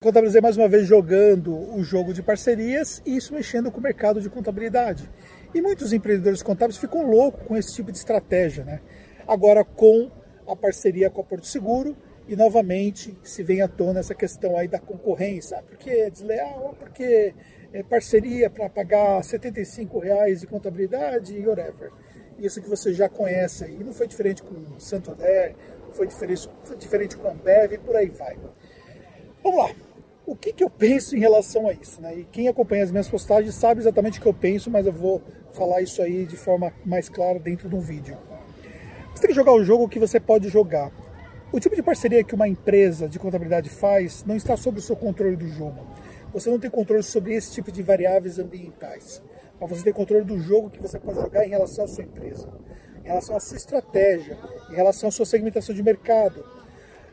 Contabilizei mais uma vez jogando o jogo de parcerias e isso mexendo com o mercado de contabilidade. E muitos empreendedores contábeis ficam loucos com esse tipo de estratégia, né? Agora com a parceria com a Porto Seguro e novamente se vem à tona essa questão aí da concorrência, porque é desleal, porque é parceria para pagar 75 reais de contabilidade e whatever. Isso que você já conhece aí. Não foi diferente com o Santander, foi diferente, foi diferente com a Ambev e por aí vai. Vamos lá o que, que eu penso em relação a isso. Né? E quem acompanha as minhas postagens sabe exatamente o que eu penso, mas eu vou falar isso aí de forma mais clara dentro de um vídeo. Você tem que jogar o jogo que você pode jogar. O tipo de parceria que uma empresa de contabilidade faz não está sob o seu controle do jogo. Você não tem controle sobre esse tipo de variáveis ambientais. Mas você tem controle do jogo que você pode jogar em relação à sua empresa, em relação à sua estratégia, em relação à sua segmentação de mercado,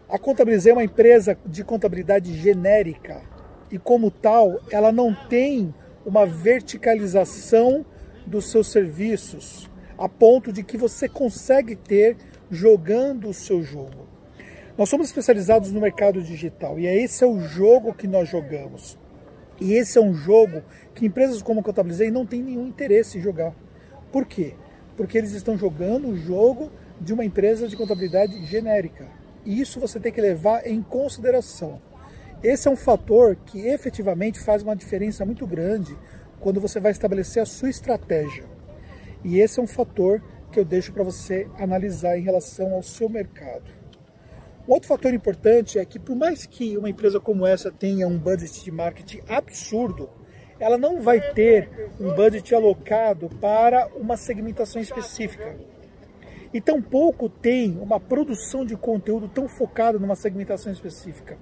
a Contabilizei é uma empresa de contabilidade genérica e, como tal, ela não tem uma verticalização dos seus serviços a ponto de que você consegue ter jogando o seu jogo. Nós somos especializados no mercado digital e é esse é o jogo que nós jogamos. E esse é um jogo que empresas como Contabilizei não têm nenhum interesse em jogar. Por quê? Porque eles estão jogando o jogo de uma empresa de contabilidade genérica. E isso você tem que levar em consideração. Esse é um fator que efetivamente faz uma diferença muito grande quando você vai estabelecer a sua estratégia. E esse é um fator que eu deixo para você analisar em relação ao seu mercado. Outro fator importante é que, por mais que uma empresa como essa tenha um budget de marketing absurdo, ela não vai ter um budget alocado para uma segmentação específica e tampouco tem uma produção de conteúdo tão focada numa segmentação específica.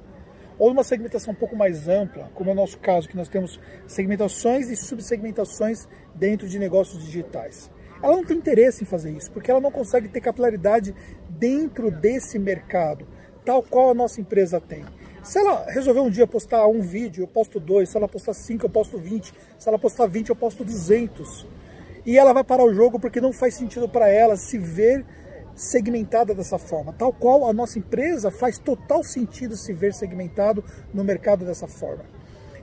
Ou numa segmentação um pouco mais ampla, como é o nosso caso, que nós temos segmentações e subsegmentações dentro de negócios digitais. Ela não tem interesse em fazer isso, porque ela não consegue ter capilaridade dentro desse mercado, tal qual a nossa empresa tem. Se ela resolver um dia postar um vídeo, eu posto dois. Se ela postar cinco, eu posto vinte. Se ela postar vinte, eu posto duzentos e ela vai parar o jogo porque não faz sentido para ela se ver segmentada dessa forma, tal qual a nossa empresa faz total sentido se ver segmentado no mercado dessa forma.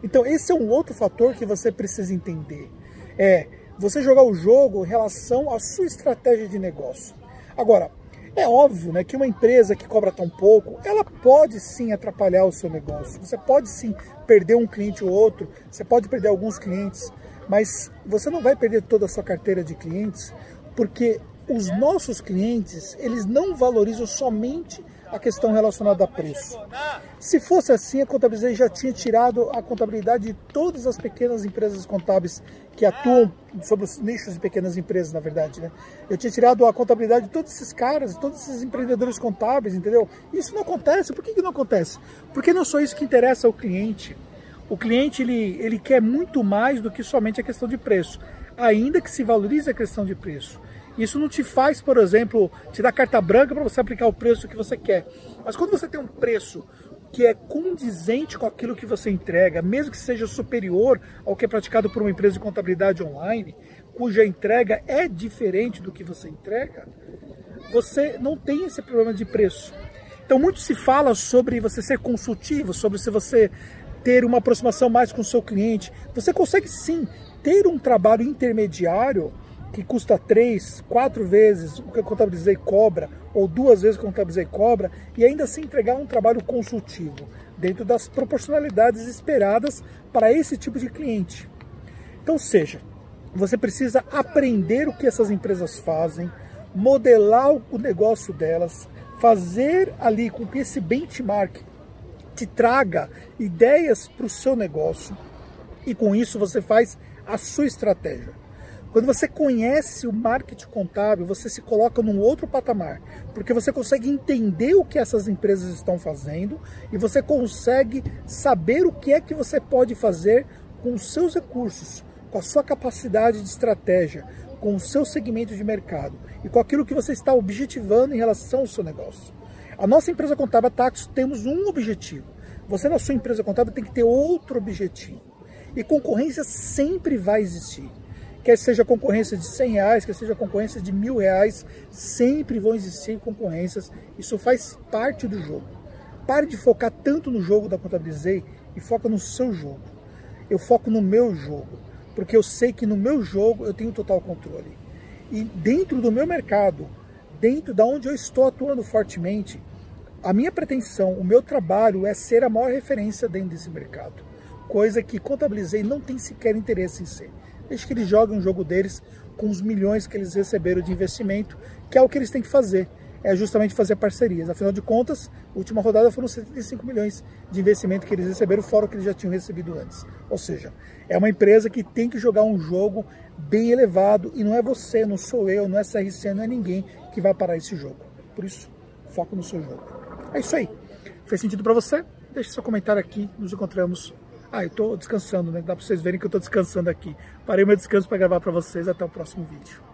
Então esse é um outro fator que você precisa entender. É você jogar o jogo em relação à sua estratégia de negócio. Agora, é óbvio né, que uma empresa que cobra tão pouco, ela pode sim atrapalhar o seu negócio. Você pode sim perder um cliente ou outro, você pode perder alguns clientes, mas você não vai perder toda a sua carteira de clientes, porque os nossos clientes, eles não valorizam somente a questão relacionada a preço. Se fosse assim, a Contabilizei já tinha tirado a contabilidade de todas as pequenas empresas contábeis que atuam sobre os nichos de pequenas empresas, na verdade. Né? Eu tinha tirado a contabilidade de todos esses caras, de todos esses empreendedores contábeis, entendeu? Isso não acontece. Por que, que não acontece? Porque não é só isso que interessa ao cliente o cliente ele, ele quer muito mais do que somente a questão de preço, ainda que se valorize a questão de preço. Isso não te faz, por exemplo, te dar carta branca para você aplicar o preço que você quer. Mas quando você tem um preço que é condizente com aquilo que você entrega, mesmo que seja superior ao que é praticado por uma empresa de contabilidade online, cuja entrega é diferente do que você entrega, você não tem esse problema de preço. Então muito se fala sobre você ser consultivo, sobre se você ter uma aproximação mais com o seu cliente. Você consegue sim ter um trabalho intermediário que custa três, quatro vezes o que a Contabilizei cobra, ou duas vezes o que a Contabilizei cobra, e ainda assim entregar um trabalho consultivo, dentro das proporcionalidades esperadas para esse tipo de cliente. Então, seja, você precisa aprender o que essas empresas fazem, modelar o negócio delas, fazer ali com que esse benchmark te traga ideias para o seu negócio e com isso você faz a sua estratégia. Quando você conhece o marketing contábil, você se coloca num outro patamar, porque você consegue entender o que essas empresas estão fazendo e você consegue saber o que é que você pode fazer com os seus recursos, com a sua capacidade de estratégia, com o seu segmento de mercado e com aquilo que você está objetivando em relação ao seu negócio. A nossa empresa contábil Taxos temos um objetivo. Você na sua empresa contábil tem que ter outro objetivo. E concorrência sempre vai existir. Quer seja concorrência de 100 reais, quer seja concorrência de mil reais, sempre vão existir concorrências. Isso faz parte do jogo. Pare de focar tanto no jogo da Contabilizei e foca no seu jogo. Eu foco no meu jogo, porque eu sei que no meu jogo eu tenho total controle. E dentro do meu mercado, dentro da onde eu estou atuando fortemente, a minha pretensão, o meu trabalho é ser a maior referência dentro desse mercado. Coisa que contabilizei não tem sequer interesse em ser. Deixa que eles joguem o jogo deles com os milhões que eles receberam de investimento, que é o que eles têm que fazer é justamente fazer parcerias. Afinal de contas, a última rodada foram 75 milhões de investimento que eles receberam, fora o que eles já tinham recebido antes. Ou seja, é uma empresa que tem que jogar um jogo bem elevado e não é você, não sou eu, não é CRC, não é ninguém que vai parar esse jogo. Por isso, foco no seu jogo. É isso aí. Fez sentido para você? Deixe seu comentário aqui. Nos encontramos. Ah, eu tô descansando, né? Dá para vocês verem que eu tô descansando aqui. Parei meu descanso para gravar para vocês. Até o próximo vídeo.